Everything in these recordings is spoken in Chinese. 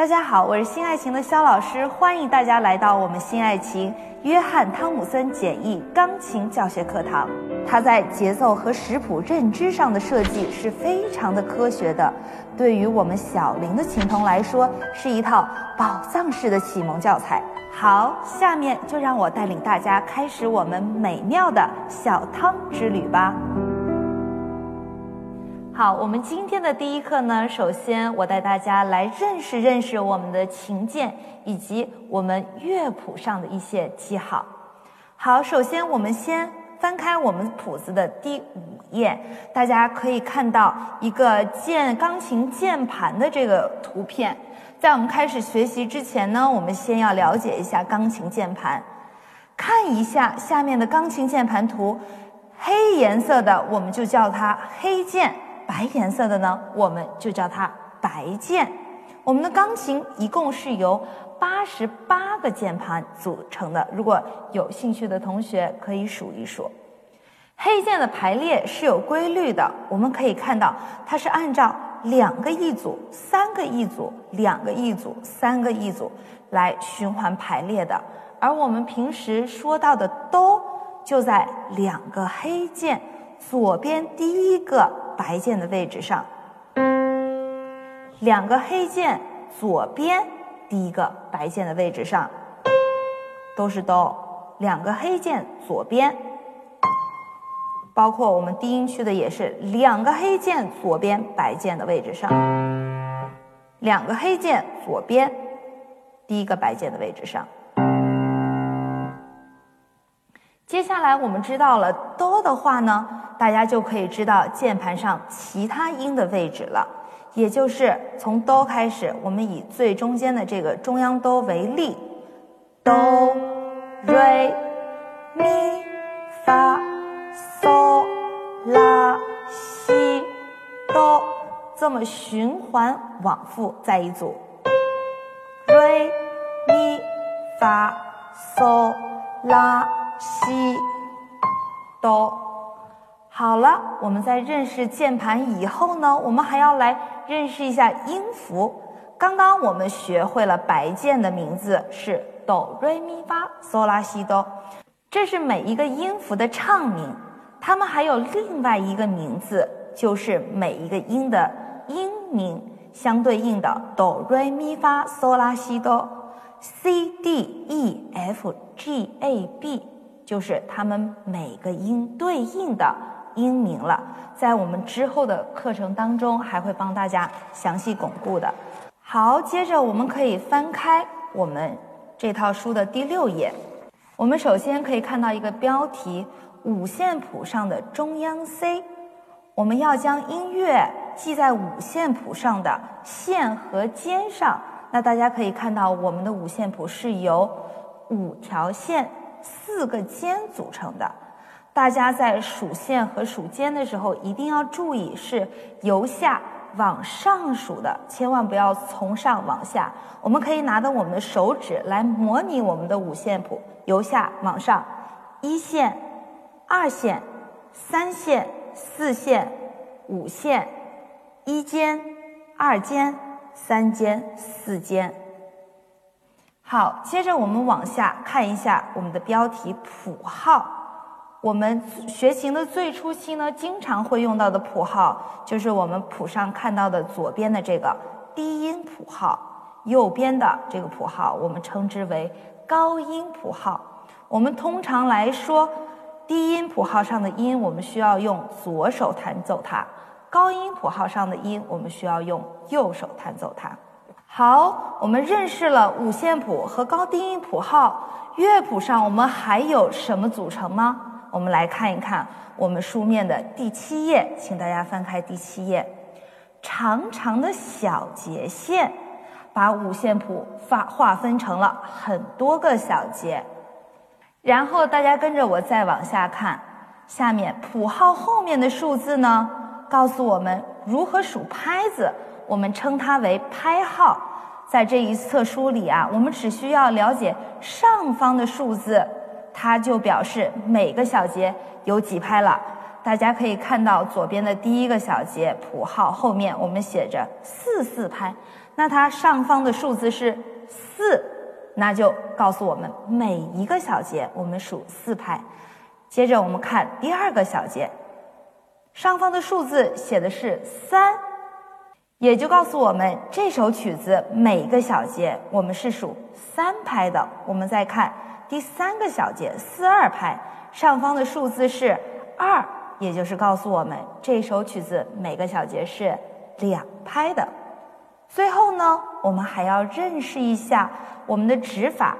大家好，我是新爱琴的肖老师，欢迎大家来到我们新爱琴约翰汤姆森简易钢琴教学课堂。它在节奏和识谱认知上的设计是非常的科学的，对于我们小龄的琴童来说，是一套宝藏式的启蒙教材。好，下面就让我带领大家开始我们美妙的小汤之旅吧。好，我们今天的第一课呢，首先我带大家来认识认识我们的琴键以及我们乐谱上的一些记号。好，首先我们先翻开我们谱子的第五页，大家可以看到一个键钢琴键盘的这个图片。在我们开始学习之前呢，我们先要了解一下钢琴键盘，看一下下面的钢琴键盘图，黑颜色的我们就叫它黑键。白颜色的呢，我们就叫它白键。我们的钢琴一共是由八十八个键盘组成的。如果有兴趣的同学可以数一数。黑键的排列是有规律的，我们可以看到它是按照两个一组、三个一组、两个一组、三个一组来循环排列的。而我们平时说到的哆，就在两个黑键左边第一个。白键的位置上，两个黑键左边第一个白键的位置上都是哆，两个黑键左边，包括我们低音区的也是。两个黑键左边白键的位置上，两个黑键左边第一个白键的位置上。接下来我们知道了哆的话呢，大家就可以知道键盘上其他音的位置了。也就是从哆开始，我们以最中间的这个中央哆为例，哆、瑞、咪、发、嗦、拉、西、哆，这么循环往复在一组，瑞、咪、发、嗦、拉。西哆，好了，我们在认识键盘以后呢，我们还要来认识一下音符。刚刚我们学会了白键的名字是哆瑞咪发嗦拉西哆，这是每一个音符的唱名。它们还有另外一个名字，就是每一个音的音名相对应的哆瑞咪发嗦拉西哆，C D E F G A B。就是它们每个音对应的音名了，在我们之后的课程当中还会帮大家详细巩固的。好，接着我们可以翻开我们这套书的第六页，我们首先可以看到一个标题：五线谱上的中央 C。我们要将音乐记在五线谱上的线和尖上。那大家可以看到，我们的五线谱是由五条线。四个尖组成的，大家在数线和数尖的时候一定要注意是由下往上数的，千万不要从上往下。我们可以拿着我们的手指来模拟我们的五线谱，由下往上，一线、二线、三线、四线、五线，一尖、二尖、三尖、四尖。好，接着我们往下看一下我们的标题谱号。我们学琴的最初期呢，经常会用到的谱号就是我们谱上看到的左边的这个低音谱号，右边的这个谱号我们称之为高音谱号。我们通常来说，低音谱号上的音我们需要用左手弹奏它，高音谱号上的音我们需要用右手弹奏它。好，我们认识了五线谱和高低音谱号。乐谱上我们还有什么组成吗？我们来看一看我们书面的第七页，请大家翻开第七页。长长的小节线把五线谱划划分成了很多个小节。然后大家跟着我再往下看，下面谱号后面的数字呢，告诉我们如何数拍子。我们称它为拍号，在这一册书里啊，我们只需要了解上方的数字，它就表示每个小节有几拍了。大家可以看到左边的第一个小节谱号后面，我们写着四四拍。那它上方的数字是四，那就告诉我们每一个小节我们数四拍。接着我们看第二个小节，上方的数字写的是三，也就告诉我们这首曲子每个小节我们是数三拍的。我们再看第三个小节四二拍，上方的数字是二，也就是告诉我们这首曲子每个小节是两拍的。最后呢，我们还要认识一下我们的指法。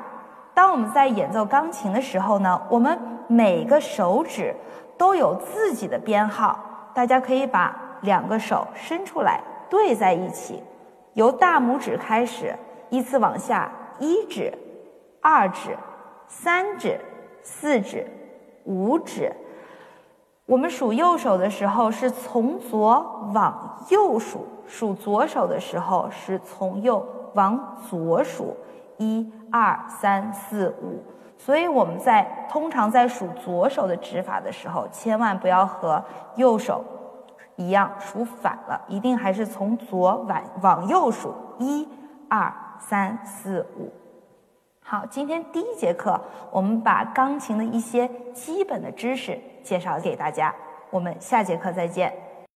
当我们在演奏钢琴的时候呢，我们每个手指都有自己的编号。大家可以把两个手伸出来对在一起，由大拇指开始，依次往下：一指、二指、三指、四指、五指。我们数右手的时候是从左往右数，数左手的时候是从右往左数。一二三四五，所以我们在通常在数左手的指法的时候，千万不要和右手一样数反了，一定还是从左往往右数。一二三四五。好，今天第一节课，我们把钢琴的一些基本的知识介绍给大家，我们下节课再见。